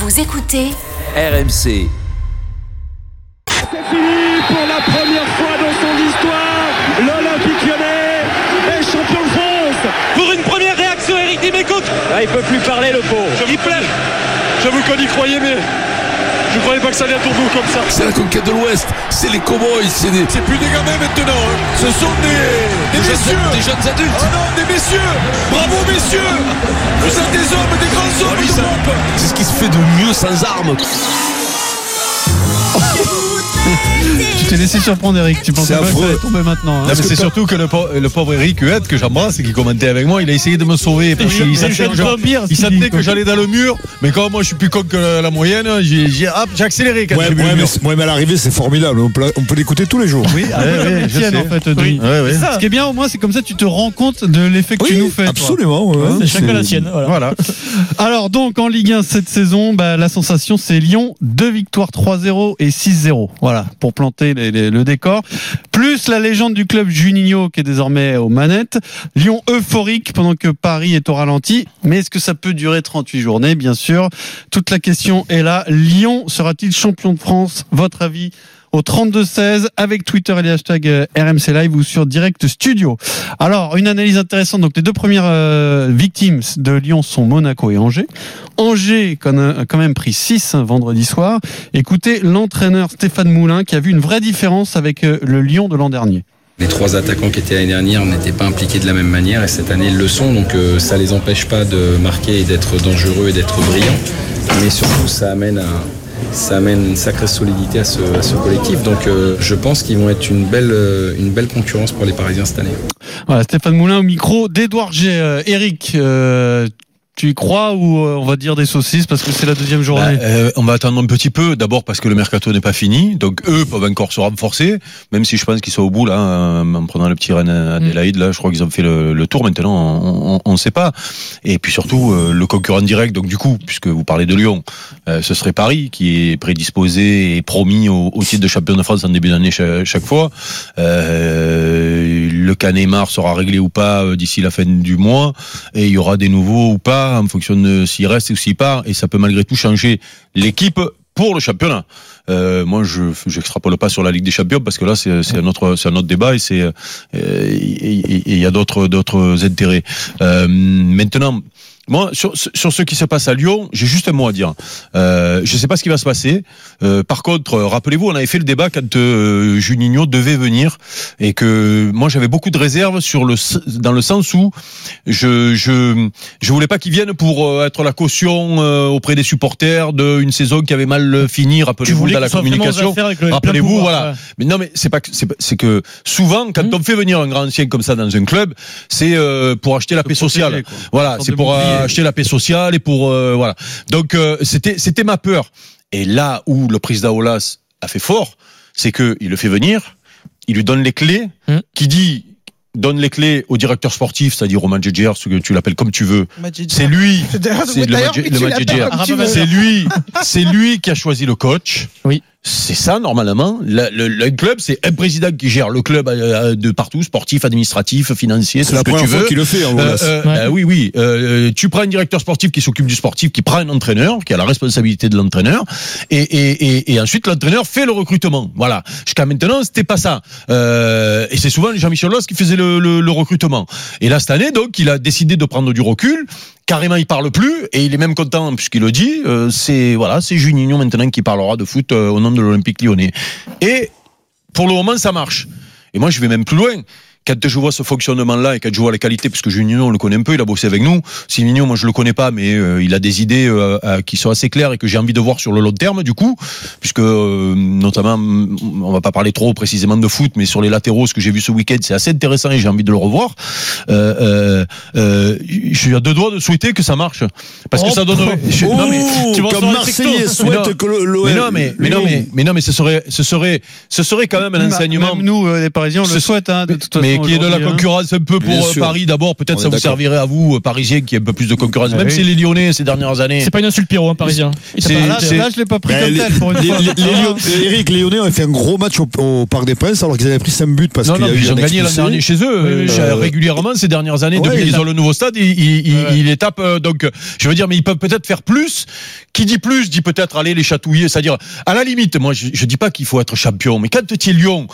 Vous écoutez RMC. C'est fini pour la première fois dans son histoire. L'Olympique lyonnais est champion de France. Pour une première réaction, Eric Dimeco. Ah, il peut plus parler le pauvre. Il plaît. J'avoue qu'on y croyait, mais je croyais pas que ça allait à tourner comme ça. C'est la conquête de l'Ouest, c'est les cowboys, c'est des... C'est plus des gamins maintenant, hein. ce sont des, des, des messieurs. Jeunes, des jeunes adultes. Oh non, des messieurs. Bravo messieurs. Vous êtes des hommes, des grands hommes d'Europe. C'est ce qui se fait de mieux sans armes. T'es laissé surprendre Eric, tu pensais C'est pas que ça affreux. allait tomber maintenant. hein. Non, mais c'est surtout que le, pauvre- le pauvre Eric Huette que j'embrasse et qui commentait avec moi, il a essayé de me sauver parce qu'il sentait que j'allais dans le mur, mais comme moi je suis plus con que la, la moyenne, j'ai accéléré quand Ouais, ouais, mais, mur. ouais, mais à l'arrivée, c'est formidable. On peut, l'écouter tous les jours. Oui, ah, Ouais, je sais. en fait. Ce qui est bien au moins, c'est comme ça tu te rends compte de l'effet que tu nous fais. absolument. C'est chacun la sienne. Voilà. Alors donc en Ligue 1 cette saison, bah, la sensation c'est Lyon, deux victoires 3-0 et 6-0. Voilà pour planter le décor. Plus la légende du club Juninho qui est désormais aux manettes. Lyon euphorique pendant que Paris est au ralenti. Mais est-ce que ça peut durer 38 journées? Bien sûr. Toute la question est là. Lyon sera-t-il champion de France? Votre avis au 32-16 avec Twitter et les hashtags euh, RMC Live ou sur Direct Studio. Alors, une analyse intéressante. Donc, les deux premières euh, victimes de Lyon sont Monaco et Angers. Angers a quand même pris 6 vendredi soir. Écoutez l'entraîneur Stéphane Moulin qui a vu une vraie différence avec euh, le Lyon de l'an dernier. Les trois attaquants qui étaient l'année dernière n'étaient pas impliqués de la même manière et cette année ils le sont, donc ça les empêche pas de marquer et d'être dangereux et d'être brillants. Mais surtout ça amène, à- ça amène une sacrée solidité à ce, à ce collectif. Donc euh, je pense qu'ils vont être une belle, euh, une belle concurrence pour les Parisiens cette année. Voilà, Stéphane Moulin au micro d'Edouard G. Euh, Eric, euh, tu y crois ou euh, on va dire des saucisses parce que c'est la deuxième Bah, journée? euh, on va attendre un petit peu, d'abord parce que le mercato n'est pas fini, donc eux peuvent encore se renforcer, même si je pense qu'ils sont au bout là, euh, en prenant le petit Rennes Adélaïde, là, je crois qu'ils ont fait le, le tour. Maintenant, on ne sait pas. Et puis surtout euh, le concurrent direct. Donc du coup, puisque vous parlez de Lyon, euh, ce serait Paris qui est prédisposé et promis au, au titre de champion de France en début d'année chaque, chaque fois. Le Canemar sera réglé ou pas d'ici la fin du mois, et il y aura des nouveaux ou pas en fonction de s'il reste ou s'il part, et ça peut malgré tout changer l'équipe pour le championnat. Euh, moi, je j'extrapole pas sur la Ligue des Champions parce que là, c'est un autre c'est un autre débat et c'est euh, il y a d'autres intérêts. Euh, maintenant. Moi, sur, sur ce qui se passe à Lyon, j'ai juste un mot à dire. Euh, je ne sais pas ce qui va se passer. Euh, par contre, rappelez-vous, on avait fait le débat quand euh, Juninho devait venir et que moi j'avais beaucoup de réserves sur le dans le sens où je je je voulais pas qu'il vienne pour euh, être la caution euh, auprès des supporters d'une saison qui avait mal fini. Rappelez-vous dans la communication. Rappelez-vous, voilà. Mais non, mais c'est pas que c'est que souvent quand on fait venir un grand ancien comme ça dans un club, c'est euh, pour acheter la paix sociale. Voilà, c'est pour euh, acheter la paix sociale et pour euh, voilà. Donc euh, c'était c'était ma peur. Et là où le président Olas a fait fort, c'est que il le fait venir, il lui donne les clés, Hum. qui dit donne les clés au directeur sportif, c'est-à-dire Roman Djedjer, ce que tu l'appelles comme tu veux. C'est lui, c'est le, le tu Madjedjer. l'appelles comme tu veux. C'est lui, c'est lui qui a choisi le coach. Oui. C'est ça normalement. Le, le- le club, c'est un président qui gère le club euh, de partout, sportif, administratif, financier, C'est tout la ce que tu veux. qu'il le fait. hein, Euh, euh, Ouais. euh, oui, oui. Euh, tu prends un directeur sportif qui s'occupe du sportif, qui prend un entraîneur, qui a la responsabilité de l'entraîneur, et, et, et, et ensuite l'entraîneur fait le recrutement. Voilà. Jusqu'à maintenant, c'était pas ça. Euh, et c'est souvent Jean-Michel Loss qui faisait le, le, le recrutement. Et là, cette année, donc, il a décidé de prendre du recul. Carrément, il parle plus et il est même content puisqu'il le dit. Euh, c'est voilà, c'est maintenant qui parlera de foot euh, au nom de l'Olympique Lyonnais. Et pour le moment, ça marche. Et moi, je vais même plus loin. Quand je vois ce fonctionnement-là et quand je vois les qualités, puisque Juninho, on le connaît un peu, il a bossé avec nous. Siminho, moi, je le connais pas, mais euh, il a des idées euh, euh, qui sont assez claires et que j'ai envie de voir sur le long terme, du coup, puisque euh, notamment, mm, on va pas parler trop précisément de foot, mais sur les latéraux, ce que j'ai vu ce week-end, c'est assez intéressant et j'ai envie de le revoir. Euh, euh, euh, je suis à deux doigts de souhaiter que ça marche, parce que Oh, ça donnerait. je- Oh, non, mais- tu vas comme Marseillais. Mais souhaite que l'OL. mais non, mais, mais non, mais, mais non, mais ce serait, ce serait, ce serait quand même un enseignement. Même nous, euh, les Parisiens, on le souhaite, hein, de toute façon. Mais qui est de la hein. concurrence un peu pour euh. Paris d'abord. Peut-être ça vous servirait à vous, euh, Parisiens, qui est un peu plus de concurrence. Ah Même si les Lyonnais ces dernières années. C'est pas une insulte Pierrot, hein, parisien. C'est- Là, c'est- là, je l'ai pas pris comme les- tel pour une les- fois. les- les Lyon- Eric Léonais ont fait un gros match au, Parc des Princes alors qu'ils avaient pris 5 buts parce qu'il y a eu ils ont gagné l'an dernier chez eux euh, régulièrement ces dernières années. depuis il qu'ils a- ont le nouveau stade, ils, les tapent. Donc, je veux dire, mais ils peuvent peut-être faire plus. Qui dit plus dit peut-être aller les chatouiller. C'est-à-dire, à la limite, moi, je, je dis pas qu'il faut être champion, mais quand tu es Lyon,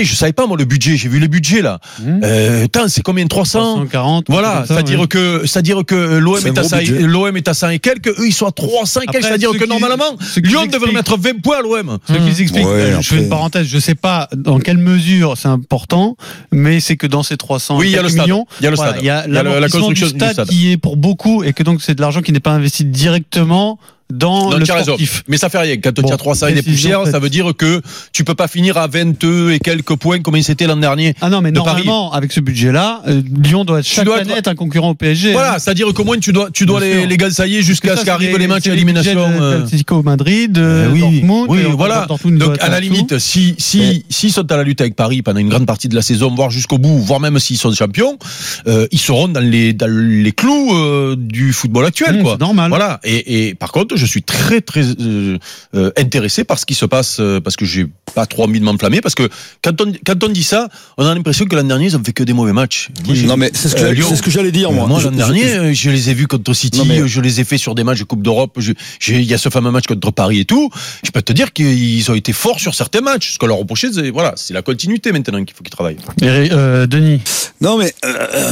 je savais pas moi le budget. J'ai vu les budgets là. Mmh. Euh, c'est combien 300 340. Voilà, c'est-à-dire ouais. que c'est-à-dire que l'OM C'est un est à gros 100 budget. l'OM est à 100 et quelques, eux ils sont à 300 et quelques, c'est-à-dire que qui- normalement Lyon expliquent- devrait mettre 20 points à l'OM. Ce qui s'explique, Ouais, euh, je fais une parenthèse, je sais pas dans quelle mesure c'est important, mais c'est que dans ces 300 Oui, il y a le quelques stade. millions, Il y a le stade. il y a la l'amortissement construction du stade. qui est pour beaucoup et que donc c'est de l'argent qui n'est pas investi directement dans le sportif. Mais ça fait rien. Quand tu Bon, as 300 et des poussières, ça veut dire que tu peux pas finir à 22 et quelques points comme il c'était l'an dernier. Ah non, mais de normalement, avec ce budget-là, euh, Lyon doit être chaque dois être- un concurrent au PSG. Voilà, c'est-à-dire qu'au moins tu dois, tu dois les, les jusqu'à ce qu'arrivent les matchs à élimination. euh. Atlético Madrid, euh, Eh oui, Dortmund, oui, voilà. Dortmund Donc à la limite, si si s'ils sont à la lutte avec Paris pendant une grande partie de la saison, voire jusqu'au bout, voire même s'ils sont champions, euh, ils seront dans les dans les clous euh, du football actuel, Mmh, quoi. c'est normal. Voilà. Et, et par contre, je suis très très euh, euh, intéressé par ce qui se passe euh, parce que j'ai pas trop envie de m'enflammer parce que quand on quand on dit ça, on a l'impression que l'an dernier ils ont fait que des mauvais matchs. Non mais c'est ce que, Euh, j'allais- Lyon. c'est ce que j'allais dire moi. Moi, Je- l'an je- dernier, je- je les ai vus contre City, Non, mais- je les ai fait sur des matchs de Coupe d'Europe. je- Il y a ce fameux match contre Paris et tout. Je peux te dire qu'ils ont été forts sur certains matchs. Ce qu'on leur reprochait, c'est voilà, c'est la continuité maintenant qu'il faut qu'ils travaillent. Et, euh, Denis, Non mais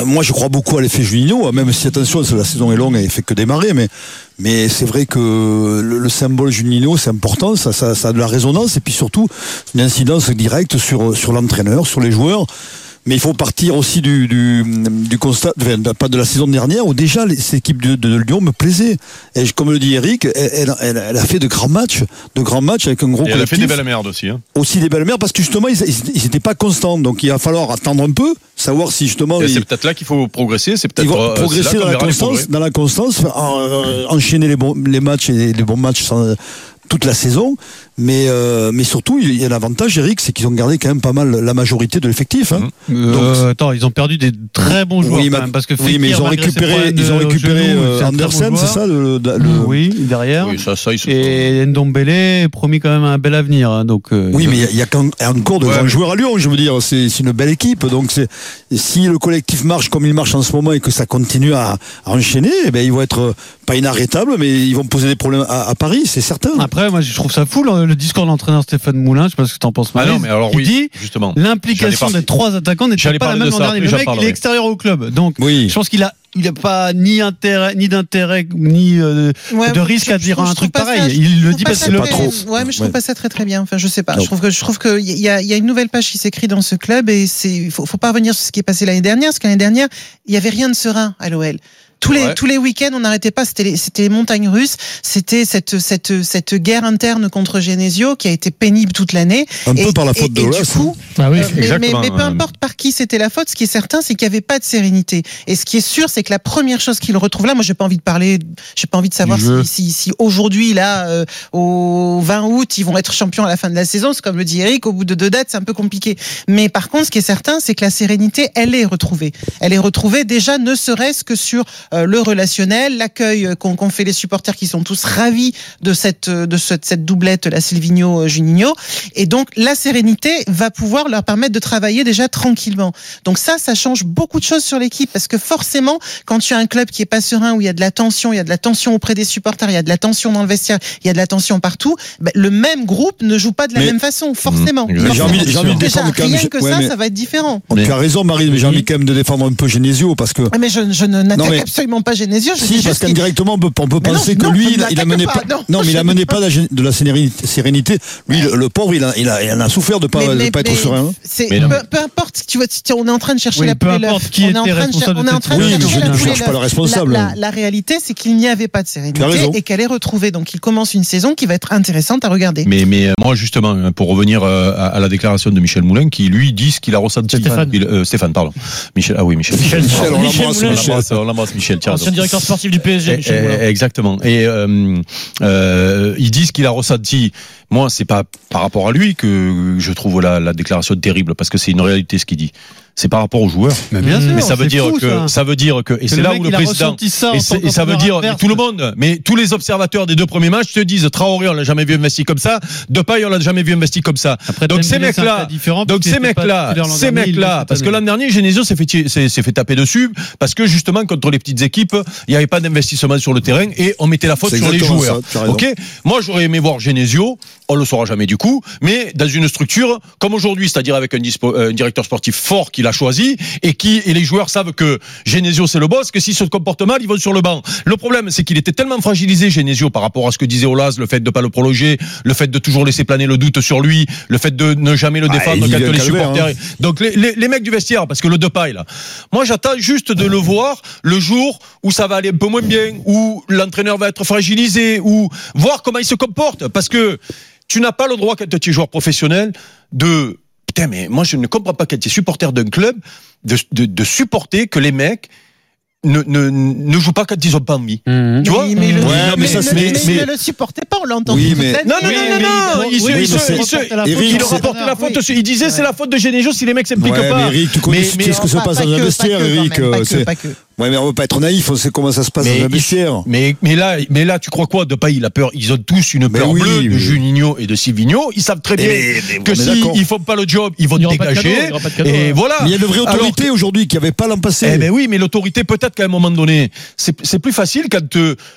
moi je crois beaucoup à l'effet Juninho, même si attention la saison est longue et il fait que démarrer, mais mais c'est vrai que le, le symbole Juninho c'est important, ça, a de la résonance et puis surtout une incidence directe sur l'entraîneur, sur les joueurs. Mais il faut partir aussi du, du, du constat, enfin, pas de la saison dernière, où déjà les- cette équipe de, de Lyon me plaisait. Et je- comme le dit Eric, elle, elle, a fait de grands matchs, de grands matchs avec un gros Et elle a fait collectif des belles merdes aussi. Hein. aussi des belles mers parce que justement ils n'étaient pas constants donc il va falloir attendre un peu savoir si justement C'est peut-être là qu'il faut progresser. C'est peut-être euh, progresser dans la constance dans la constance en- euh, enchaîner les bons les matchs et les bons matchs sans- toute la saison mais euh, mais surtout il y a l'avantage Eric c'est qu'ils ont gardé quand même pas mal la majorité de l'effectif hein. euh, attends, ils ont perdu des très bons joueurs Oui, quand mais- même, parce que oui mais ils ont récupéré ils ont récupéré genou, euh, bon Andersen c'est ça le, le- le- Oui, derrière. Oui, ça, ça, ils sont- Et Ndombele promis quand même un bel avenir. hein, donc, euh, Oui, mais il y a- encore de Ouais, grands joueurs à Lyon. Je veux dire, c'est une belle équipe. Donc, si le collectif marche comme il marche en ce moment et que ça continue à, à enchaîner, eh ben, ils vont être pas inarrêtables, mais ils vont poser des problèmes à, à Paris, c'est certain. Après, moi, je trouve ça fou le, le discours de l'entraîneur Stéphane Moulin. Je sais pas ce que t'en penses. Ah non, mais alors oui, dit justement. l'implication des trois attaquants n'était pas la même l'an dernier. Le mec, il est extérieur au club. Donc, Oui. je pense qu'il a, il a pas ni intérêt, ni d'intérêt, ni euh, Ouais, de risque je- à je dire un truc pareil. ça- je il le dit parce pas très- trop. Ouais, mais je trouve Ouais. pas ça très très bien. Enfin, je sais pas. Non. Je trouve que je trouve que il y a, il y a une nouvelle page qui s'écrit dans ce club et c'est il faut, faut pas revenir sur ce qui est passé l'année dernière parce que l'année dernière il y avait rien de serein à l'OL. Tous les Ouais. tous les week-ends, on n'arrêtait pas. C'était les, c'était les montagnes russes. C'était cette cette cette guerre interne contre Genesio qui a été pénible toute l'année. Un peu Et- par la et- faute de et du coup, Ah oui. euh, mais, mais, exactement, mais peu importe par qui c'était la faute, ce qui est certain, c'est qu'il n'y avait pas de sérénité. Et ce qui est sûr, c'est que la première chose qu'il retrouve là, moi, j'ai pas envie de parler, j'ai pas envie de savoir si, si, si aujourd'hui, là, euh, au 20 août, ils vont être champions à la fin de la saison. C'est comme le dit Eric, au bout de deux dates, c'est un peu compliqué. Mais par contre, ce qui est certain, c'est que la sérénité, elle est retrouvée. Elle est retrouvée déjà, ne serait-ce que sur le relationnel, l'accueil euh, qu'ont fait les supporters qui sont tous ravis de cette, euh, de cette, cette doublette, la Silvino-Juninho. Et donc, la sérénité va pouvoir leur permettre de travailler déjà tranquillement. Donc ça, ça change beaucoup de choses sur l'équipe parce que forcément, quand tu as un club qui est pas serein, où il y a de la tension, il y a de la tension auprès des supporters, il y a de la tension dans le vestiaire, il y a de la tension partout, ben, le même groupe ne joue pas de la Mais- même façon, forcément. Mmh, Mais j'ai envie, j'ai envie de défendre quand même. rien que ouais, ça, mais- ça va être différent. tu as raison, Marie, mais j'ai envie quand même de défendre un peu Genesio parce que. Mais je, je ne n'attaque absolument pas Genesio. Je Si, parce qu'indirectement, on peut, on peut non, penser que non, lui, il, a- il a l'attaque mené pas, pas, non. non, mais il a mené pas la de la sérénité. Lui, le, le pauvre, il a, il a, il en a souffert de pas, Mais- de mais- pas être mais serein. hein. peu, peu importe, tu vois, on est en train de chercher Oui, la poule qui On est était en train de cher- responsable on est en train de Oui, mais chercher je la cherche pas le responsable. La, la- la réalité, c'est qu'il n'y avait pas de sérénité et qu'elle est retrouvée. Donc, il commence une saison qui va être intéressante à regarder. Mais, mais euh, moi, justement, hein, pour revenir euh, à, la déclaration de Michel Moulin, qui lui dit ce qu'il a ressenti. Stéphane. Euh, Stéphane, pardon. Michel, ah oui, Michel. Michel, Michel, on l'embrasse, Michel. Michel. Ancien directeur sportif du PSG, Eh, Michel eh, Moulin. Exactement. Et euh, euh, ils disent qu'il a ressenti. Moi, c'est pas par rapport à lui que je trouve la, la déclaration terrible, parce que c'est une réalité ce qu'il dit. C'est par rapport aux joueurs. Mais bien sûr, Mais ça veut dire fou, que ça. ça veut dire que et c'est là mec, où le président ça et, et ça veut dire adverse. tout le monde, mais tous les observateurs des deux premiers matchs te disent Traoré on l'a jamais vu investi comme ça, Depay on l'a jamais vu investi comme ça. Après, Donc ces cas différent, donc ces titulaire l'an ces mecs-là, cette parce que l'an dernier Genesio s'est fait tirer- s'est fait taper dessus parce que justement contre les petites équipes, il n'y avait pas d'investissement sur le terrain et on mettait la faute sur les joueurs. ça. Ok, moi j'aurais aimé voir Genesio, on le saura jamais du coup, mais dans une structure comme aujourd'hui, c'est-à-dire avec un, dispo- euh, un directeur sportif fort qu'il a choisi et qui et les joueurs savent que Genesio c'est le boss, que s'il se comporte mal, ils vont sur le banc. Le problème, c'est qu'il était tellement fragilisé Genesio par rapport à ce que disait Olas, le fait de pas le prolonger, le fait de toujours laisser planer le doute sur lui, le fait de ne jamais le Ah, défendre quand les supporters. hein. Donc les, les, les mecs du vestiaire, parce que le Depay là, moi j'attends juste de le voir le jour où ça va aller un peu moins bien, où l'entraîneur va être fragilisé, ou voir comment il se comporte, parce que tu n'as pas le droit quand tu es joueur professionnel de putain mais moi je ne comprends pas quand tu es supporter d'un club de, de, de supporter que les mecs ne, ne, ne jouent pas quand ils ont pas envie. Mhm. Tu vois Oui, mais, le, Ouais, mais, mais ça, le- c'est- mais mais- ne le supportait pas, on l'a entendu. Oui, mais-. Non, non, Oui, non, mais non, non, il- oui, il mais la faute il disait c'est la faute de Genesio si les mecs s'impliquent Ouais, pas. mais Eric, tu connais Mais- ce mais- que se Pas- passe pas dans un vestiaire, Eric. Ouais, mais on va pas être naïf, on sait comment ça se passe Mais dans il- vestiaire. Mais, mais là, mais là, tu crois quoi De pas, il a peur? Ils ont tous une Mais peur oui, bleue de Juninho et de Silvino. Ils savent très bien Mais- mais que s'ils d'accord. ils font pas le job, ils vont Il y aura pas de dégager. cadeau, il y aura pas de cadeau, et hein. voilà. Mais il y a une vraie Alors autorité aujourd'hui qui n'y avait pas l'an passé. Eh ben oui, mais l'autorité peut-être qu'à un moment donné, c'est c'est plus facile quand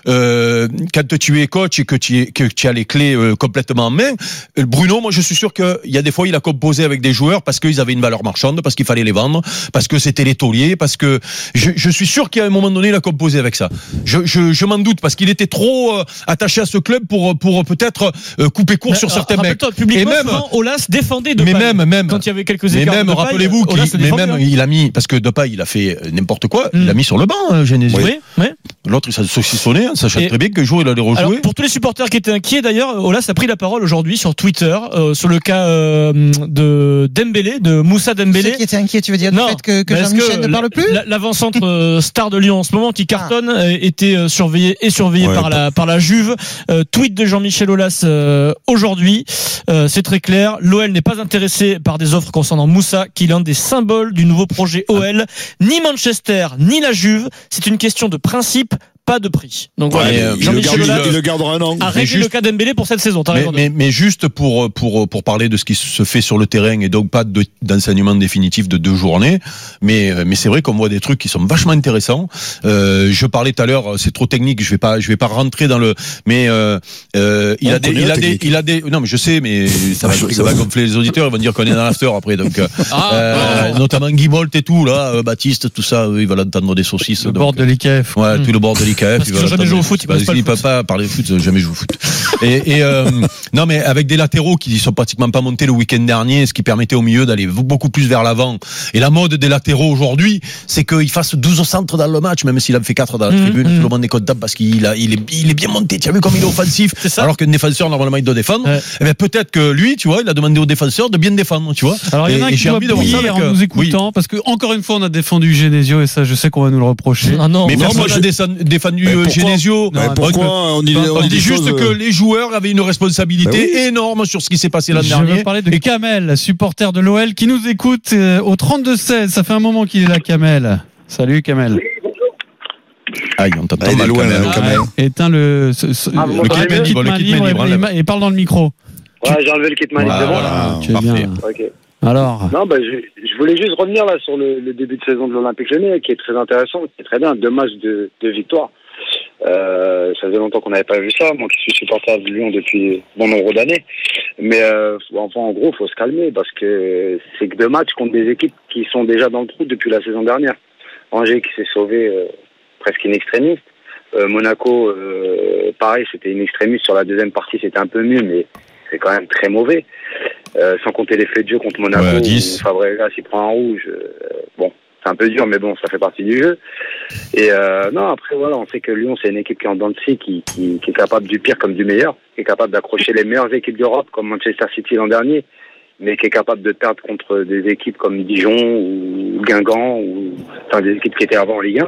euh, quand tu es coach et que tu es, que tu as les clés euh, complètement en main. Euh, Bruno, moi je suis sûr qu'il y a des fois il a composé avec des joueurs parce qu'ils avaient une valeur marchande, parce qu'il fallait les vendre, parce que c'était les tauliers, parce que je, je suis sûr qu'à un moment donné il a composé avec ça. Je, je, je m'en doute parce qu'il était trop euh, attaché à ce club pour pour peut-être euh, couper court sur Mais, certains euh, mecs. Et même- Olas défendait de mais même même quand il y avait quelques mais écarts même, rappelez-vous qu'il mais même, hein. il a mis, parce que Depay, il a fait euh, n'importe quoi, il Mm. l'a mis sur le banc, hein, Genesio. Oui, oui. L'autre, il s'est saucissonné, hein, sachant très bien qu'un jour, il allait rejouer. Alors, pour tous les supporters qui étaient inquiets, d'ailleurs, Olas a pris la parole aujourd'hui sur Twitter euh, sur le cas euh, de Dembélé, de Moussa Dembélé. Ceux qui étaient inquiets, tu veux dire, du Non, fait que, que Jean-Michel ne parle plus la- L'avant-centre euh, star de Lyon en ce moment qui cartonne euh, était euh, surveillé et surveillé Ouais, par la par la Juve. Euh, tweet de Jean-Michel euh, aujourd'hui, Euh, c'est très clair. L'OL n'est pas intéressé par des offres concernant Moussa, qui est l'un des symboles du nouveau projet OL. Ni Manchester ni la Juve. C'est une question de principe, type pas de prix. Donc Ouais, voilà. mais il, le Jean-Michel garde- il le gardera un an. a réglé juste- le cas Dembélé pour cette saison. Mais, raison. mais, mais juste pour, pour, pour parler de ce qui se fait sur le terrain et donc pas de- d'enseignement définitif de deux journées, mais, euh, mais c'est vrai qu'on voit des trucs qui sont vachement intéressants. Euh, je parlais tout à l'heure, c'est trop technique, je vais pas, je vais pas rentrer dans le, mais euh, euh, il, a des, il a des, il a des, non mais je sais, mais ça va, Ah, ça va gonfler les auditeurs, ils vont dire qu'on est dans l'after après, donc euh, Ah, euh, notamment Guy Bolt et tout là, euh, Baptiste, tout ça, eux, ils veulent entendre des saucisses. Le donc, bord de l'IKF. Ouais, tout le bord de l'IKF. Parce qu'ils ont jamais joué au foot, pas le qu'ils peuvent pas parler de foot, ils ont jamais joué au foot. Et, et euh, non, mais avec des latéraux qui sont pratiquement pas montés le week-end dernier, ce qui permettait au milieu d'aller beaucoup plus vers l'avant. Et la mode des latéraux aujourd'hui, c'est qu'il fasse 12 centres dans le match, même s'il en fait 4 dans la Mhm, tribune. mhm. Tout le monde est content parce qu'il a, il est, il est bien monté. Tu as vu comme il est offensif. C'est ça. Alors qu'un défenseur, normalement, il doit défendre. Ouais. Eh ben, peut-être que lui, tu vois, il a demandé au défenseur de bien défendre, tu vois. Alors il y en a qui doit envie de en euh, nous oui. écoutant parce que encore une fois on a défendu Genesio et ça je sais qu'on va nous le reprocher. Ah non. Mais Non, moi, je- défendu Pourquoi Genesio. Ouais, Non, pourquoi on dit, On, dit dit des juste choses, que euh, les joueurs avaient une responsabilité Bah énorme sur ce qui s'est passé l'an Je dernier. veux parler de Kamel, supporter de l'OL qui nous écoute euh, au 32-16. Ça fait un moment qu'il est là, Kamel. Salut, Kamel. Aïe, on t'entend Ah, mal même. quand même. Éteins le, ce- ce- Ah, le m'entendez kit mieux main Bon, le kit main libre libre, et- et, parle dans le micro. Ouais, j'ai enlevé le kit man, Voilà, tu es parfait. bien. Ok. Alors, Non, bah, je, voulais juste revenir là sur le, début de saison de l'Olympique Lyonnais, qui est très intéressant, qui est très bien, deux matchs de, victoire. Euh, ça faisait longtemps qu'on n'avait pas vu ça, moi qui suis supporter de Lyon depuis bon nombre d'années. Mais euh, enfin, en gros, faut se calmer parce que c'est que deux matchs contre des équipes qui sont déjà dans le trou depuis la saison dernière. Angers qui s'est sauvé euh, presque in extremis. Euh, Monaco, euh, pareil, c'était in extremis sur la deuxième partie, c'était un peu mieux, mais c'est quand même très mauvais. Euh, sans compter l'effet de jeu contre Monaco, Ouais, à 10. où Fabregas il prend un rouge. euh, bon, c'est un peu dur, mais bon, ça fait partie du jeu. Et euh, non, après voilà, on sait que Lyon c'est une équipe qui est en dents de scie, qui, qui, qui est capable du pire comme du meilleur, qui est capable d'accrocher les meilleures équipes d'Europe comme Manchester City l'an dernier, mais qui est capable de perdre contre des équipes comme Dijon ou Guingamp ou enfin des équipes qui étaient avant en Ligue 1.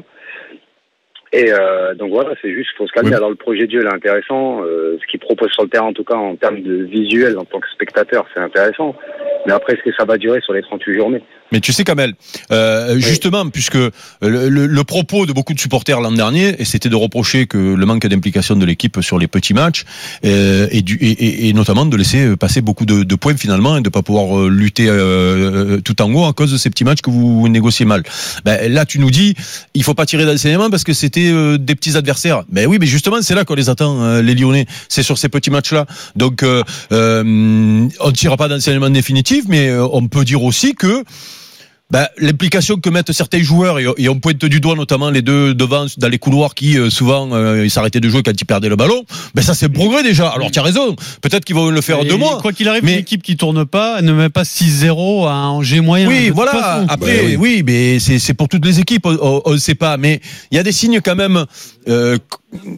Et euh, donc voilà, c'est juste, faut se calmer. Oui. Alors le projet de jeu il est intéressant, euh, ce qu'il propose sur le terrain en tout cas en termes de visuel en tant que spectateur, c'est intéressant. Mais après, est-ce que ça va durer sur les 38 journées? Mais tu sais, Kamel, euh, justement, puisque le, le- le propos de beaucoup de supporters l'an dernier, et c'était de reprocher que le manque d'implication de l'équipe sur les petits matchs, euh, et, du, et, et- notamment de laisser passer beaucoup de, de points finalement, et de pas pouvoir euh, lutter euh, tout en haut à cause de ces petits matchs que vous négociez mal. Ben, là, tu nous dis, il faut pas tirer d'enseignement parce que c'était euh, des petits adversaires. Ben oui, mais justement, c'est là qu'on les attend, euh, les Lyonnais. C'est sur ces petits matchs-là. Donc, euh, euh, on ne tire pas d'enseignement définitif, mais euh, on peut dire aussi que ben, l'implication que mettent certains joueurs, et, et on pointe du doigt notamment les deux devant dans les couloirs qui euh, souvent euh, ils s'arrêtaient de jouer quand ils perdaient le ballon, ben ça c'est progrès déjà. Alors tu as raison, peut-être qu'ils vont le faire Et deux mois. Quoi qu'il arrive, mais- une équipe qui tourne pas, elle ne met pas 6-0 à un Angers moyen. Oui, voilà. façon. Après, oui. mais c'est c'est pour toutes les équipes, on ne sait pas. Mais il y a des signes quand même, euh,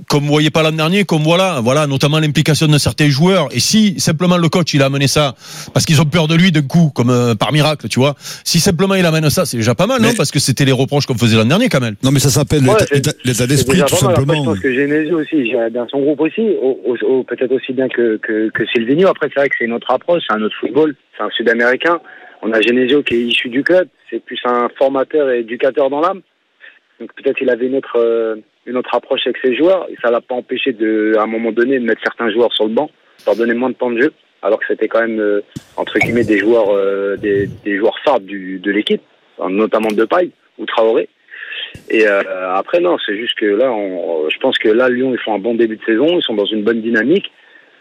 comme vous voyez pas l'an dernier, comme voilà, voilà, notamment l'implication de certains joueurs. Et si simplement le coach il a amené ça parce qu'ils ont peur de lui d'un coup, comme euh, par miracle, tu vois. Si simplement il amène ça, c'est déjà pas mal, non Parce que c'était les reproches qu'on faisait l'an dernier, quand même. Non, mais ça s'appelle Ouais, l'état- d'esprit, tout. Après, je simplement. pense que Genesio aussi, dans son groupe aussi, au- au- au- peut-être aussi bien que, que, que Silvino. Après, c'est vrai que c'est une autre approche, c'est un autre football, c'est un Sud-Américain. On a Genesio qui est issu du club, c'est plus un formateur et éducateur dans l'âme. Donc peut-être il avait une autre, euh, une autre approche avec ses joueurs et ça l'a pas empêché de, à un moment donné de mettre certains joueurs sur le banc, leur donner moins de temps de jeu, alors que c'était quand même euh, entre guillemets des joueurs, euh, des, des joueurs phares du, de l'équipe, notamment de paille ou Traoré. Et euh, après non, c'est juste que là, on, je pense que là Lyon ils font un bon début de saison, ils sont dans une bonne dynamique.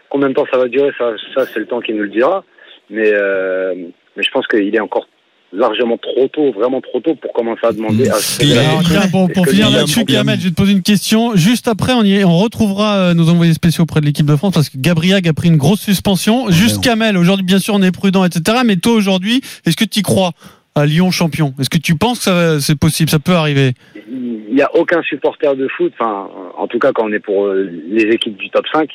Combien de temps ça va durer, ça, ça c'est le temps qui nous le dira. Mais euh, mais je pense qu'il est encore largement trop tôt, vraiment trop tôt pour commencer à demander à tiens, pour, finir là-dessus, Kamel, je vais te poser une question. Juste après, on, y est- on retrouvera euh, nos envoyés spéciaux auprès de l'équipe de France parce que Gabriel a pris une grosse suspension. Juste Kamel, aujourd'hui, bien sûr, on est prudent, etc. Mais toi, aujourd'hui, est-ce que tu y crois à Lyon champion? Est-ce que tu penses que ça va- c'est possible Ça peut arriver? Il n'y a aucun supporter de foot, enfin, en tout cas quand on est pour euh, les équipes du top 5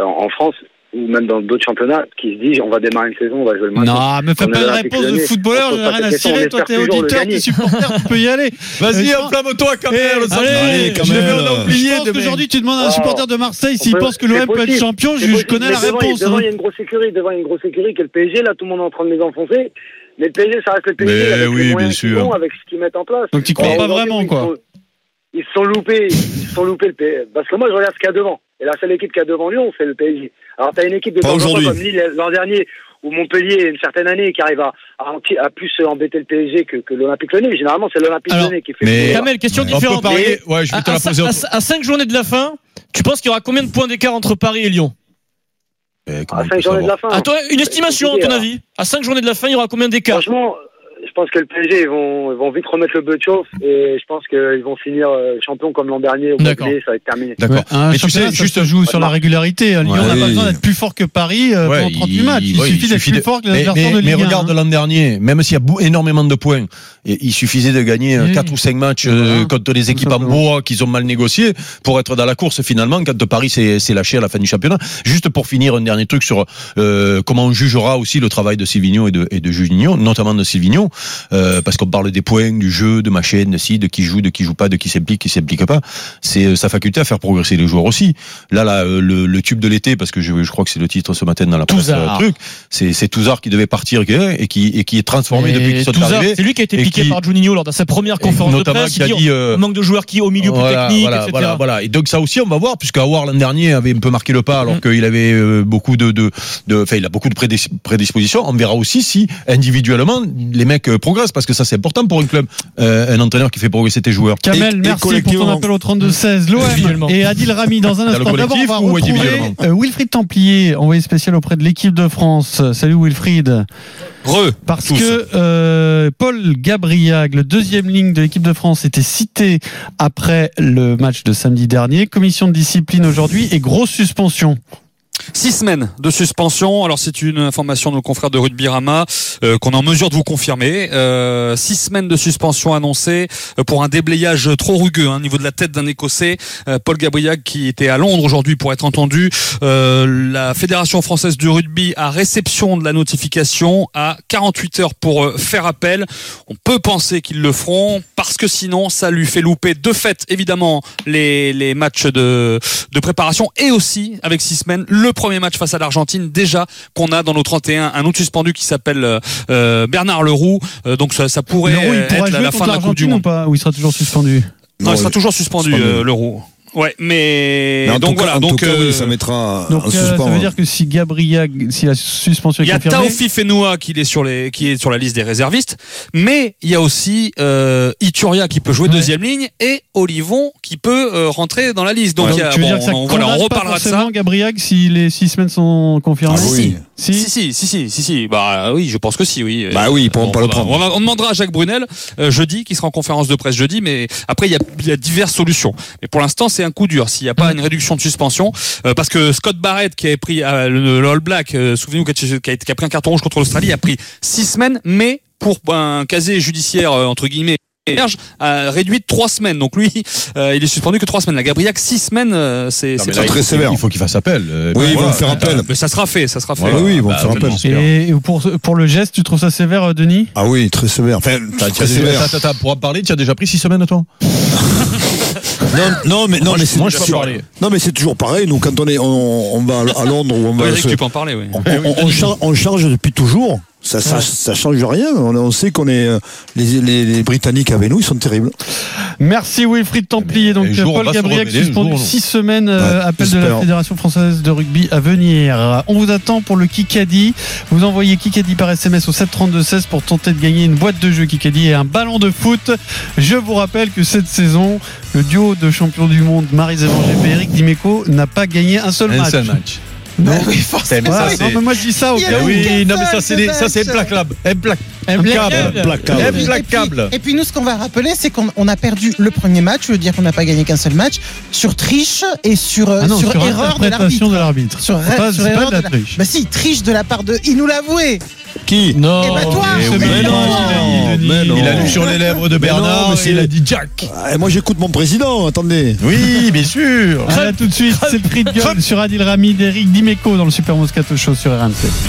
en, en France ou même dans d'autres championnats, qui se disent on va démarrer une saison, on va jouer le match. Non, me fais pas une réponse de footballeur, j'en ai On rien à cirer. Toi, t'es le auditeur, t'es supporter, tu peux y aller. Vas-y, Euh, enflamme-toi, Kamel. Eh, ça allez, je mis en Je oublié pense qu'aujourd'hui, tu demandes à un supporter de Marseille s'il pense que l'OM peut être champion. Je, connais la réponse. Devant, il y a une grosse écurie, devant il y a une grosse est le PSG, là tout le monde est en train de les enfoncer. Mais le PSG, ça reste le PSG avec oui, bien sûr. avec ce qu'ils mettent en place. Donc, t'y crois pas vraiment, quoi. Ils se sont loupés, ils se sont loupés le PSG. Parce que moi, je regarde ce qu'il y a devant. Et la seule équipe qu'il y a devant Lyon, c'est le PSG. Alors, t'as une équipe de temps comme Lille l'an dernier, ou Montpellier, une certaine année, qui arrive à, à, à plus embêter le PSG que, que l'Olympique Lyonnais. Généralement, c'est l'Olympique Lyonnais qui fait mais- le Kamel, question On différente. peut parier, ouais, je vais te à, la poser. à- à cinq journées de la fin, tu penses qu'il y aura combien de points d'écart entre Paris et Lyon? Eh, à on peut 5 journées de la fin. À toi, une estimation, à ton avis À 5 journées de la fin, il y aura combien d'écart? Franchement, je pense que le PSG, ils vont, ils vont vite remettre le beu de chauffe et je pense qu'ils vont finir euh, champion comme l'an dernier au D'accord. Montpellier, ça va être terminé. D'accord. Ouais, Mais tu sais, ça juste se joue sur la régularité. Lyon n'a Ouais. pas besoin d'être plus fort que Paris euh, Ouais, pendant 38 matchs. Il, ouais, suffit d'être plus de- fort que mais, l'adversaire mais- de Ligue mais 1, regarde hein. l'an dernier, même s'il y a énormément de points, il suffisait de gagner Oui. 4 ou 5 matchs euh, contre des équipes en bois qui ont mal négocié pour être dans la course finalement quand Paris s'est lâché à la fin du championnat. Juste pour finir, un dernier truc sur euh, comment on jugera aussi le travail de Silvino et de, et de Juninho, notamment de Silvino, euh, parce qu'on parle des points, du jeu, de machin, de si, de qui joue, de qui joue pas, de qui s'implique, qui s'implique pas. C'est euh, sa faculté à faire progresser les joueurs aussi. Là, là euh, le, le tube de l'été, parce que je, je crois que c'est le titre ce matin dans la presse, euh, truc, c'est Touzard qui devait partir et qui, et qui est transformé Et depuis qu'il sont Touzard, arrivés. C'est lui qui a été piqué qui- par Juninho lors de sa première conférence de presse. qui a dit, euh, manque de joueurs qui au milieu plus voilà, technique, voilà, etc. voilà, voilà. Et donc ça aussi, on va voir, puisque Awar l'an dernier avait un peu marqué le pas, alors Mm. qu'il avait beaucoup de, de, de, enfin, il a beaucoup de prédis- prédispositions. On verra aussi si individuellement les mecs euh, progressent, parce que ça c'est important pour un club, euh, un entraîneur qui fait progresser tes joueurs. Kamel, Et- et merci pour ton appel au 32-16. Individuellement. L'OM et Adil Rami dans un instant. D'abord, on collectif va ou retrouver individuellement euh, Wilfried Templier, envoyé spécial auprès de l'équipe de France. Salut Wilfried. Re. Parce Tous. que euh, Paul Gabriag, le deuxième ligne de l'équipe de France, était cité après le match de samedi dernier. Commission de discipline aujourd'hui et grosse suspension. Six semaines de suspension. Alors c'est une information de nos confrères de Rugby Rama euh, qu'on est en mesure de vous confirmer. Euh, six semaines de suspension annoncées euh, pour un déblayage trop rugueux hein, au niveau de la tête d'un Écossais, euh, Paul Gabriel, qui était à Londres aujourd'hui pour être entendu. Euh, la Fédération française du rugby a réception de la notification à 48 heures pour euh, faire appel. On peut penser qu'ils le feront parce que sinon ça lui fait louper de fait évidemment les, les matchs de, de préparation et aussi avec six semaines le premier match face à l'Argentine, déjà qu'on a dans nos 31 un autre suspendu qui s'appelle euh, euh, Bernard Leroux. Euh, donc ça, ça pourrait Leroux, il pourra être la, fin de la Coupe du l'Argentine ou Monde. pas? Ou il sera toujours suspendu? Non, il sera toujours suspendu, suspendu. euh, Leroux. Ouais, mais, Mais en donc tout cas- voilà. en donc cas, euh, oui, ça mettra Donc en euh, ça suspens. veut dire que si Gabriel, si la suspension est Il y a confirmée, Taofi Fenoua qui est sur les, qui est sur la liste des réservistes, mais il y a aussi euh, Ituria qui peut jouer Ouais. deuxième ligne et Olivon qui peut euh, rentrer dans la liste. Donc, Donc, il y a- tu veux bon, dire que ça on, voilà, on pas reparlera de ça. Gabriel si les six semaines sont confirmées Ah oui. Si, si, si, si, si, si. Bah oui, je pense que si, oui. Bah oui, Bon, pas le prendre. On, va- on demandera à Jacques Brunel euh, jeudi, qui sera en conférence de presse jeudi, mais après il y a, y a diverses solutions. Mais pour l'instant, c'est un coup dur. S'il n'y a pas une réduction de suspension, euh, parce que Scott Barrett qui a pris euh, le, le All Black, euh, souvenez-vous qui a, qui a- pris un carton rouge contre l'Australie, a pris six semaines, mais pour un casier judiciaire euh, entre guillemets vierge, a réduit de trois semaines. Donc lui, euh, il est suspendu que trois semaines. La Gabriac, six semaines, euh, c'est très il faut- sévère. Il faut qu'il fasse appel. Euh, Oui, ben ils vont voilà. faire appel. Mais ça sera fait, ça sera fait. Voilà, oui, ils vont Bah, faire appel. Et pour, pour le geste, tu trouves ça sévère, euh, Denis? Ah oui, très sévère. Enfin, T'as- très sévère. t'as- t'as- Pour en parler, tu as déjà pris six semaines, toi? Non, non, mais non, Moi, mais je- c'est moi, je peux c'est- parler. Non, mais c'est toujours pareil. Nous, quand on est, on, on va à Londres ou on va, Eric, se- tu peux en parler, oui. on, on- on char- on charge depuis toujours. Ça, ça, ça change rien. On, on sait qu'on est euh, les, les, les Britanniques avec nous, ils sont terribles. Merci Wilfried Templier. Donc Paul Gabriel suspendu le jour, 6 semaines, euh, Ouais, appel de la. Fédération française de rugby à venir. On vous attend pour le Kikadi. Vous envoyez Kikadi par SMS au 732-16 pour tenter de gagner une boîte de jeux Kikadi et un ballon de foot. Je vous rappelle que cette saison, le duo de champions du monde Marie Zévanger et Eric Dimeco n'a pas gagné un seul Un match. seul match. Bah oui, forcément. Voilà, Ça, non, mais moi je dis ça au cas. Oui, non, mais ça, c'est des- ça, c'est implacable. Implacable. Implacable. Implacable. Et puis- Implacable. Et puis nous, ce qu'on va rappeler, c'est qu'on on a perdu le premier match, je veux dire qu'on n'a pas gagné qu'un seul match, sur triche et sur, euh, Ah non, sur, sur erreur de interprétation l'arbitre. de l'arbitre. Sur, C'est pas- sur c'est pas erreur de la la- triche. Bah si, triche de la part de. Il nous l'a avoué. Qui Non. Eh ben toi, Mais oui, mais non, il a dit, mais Denis. non. Il a lu sur les lèvres de Mais non, Bernard mais et c'est- il a dit Jack. Ah, Moi, j'écoute mon président. Attendez. Oui, bien sûr. Allez, à tout de suite, c'est le prix de gueule sur Adil Rami d'Eric Dimeco dans le Super Moscato Show sur RMC.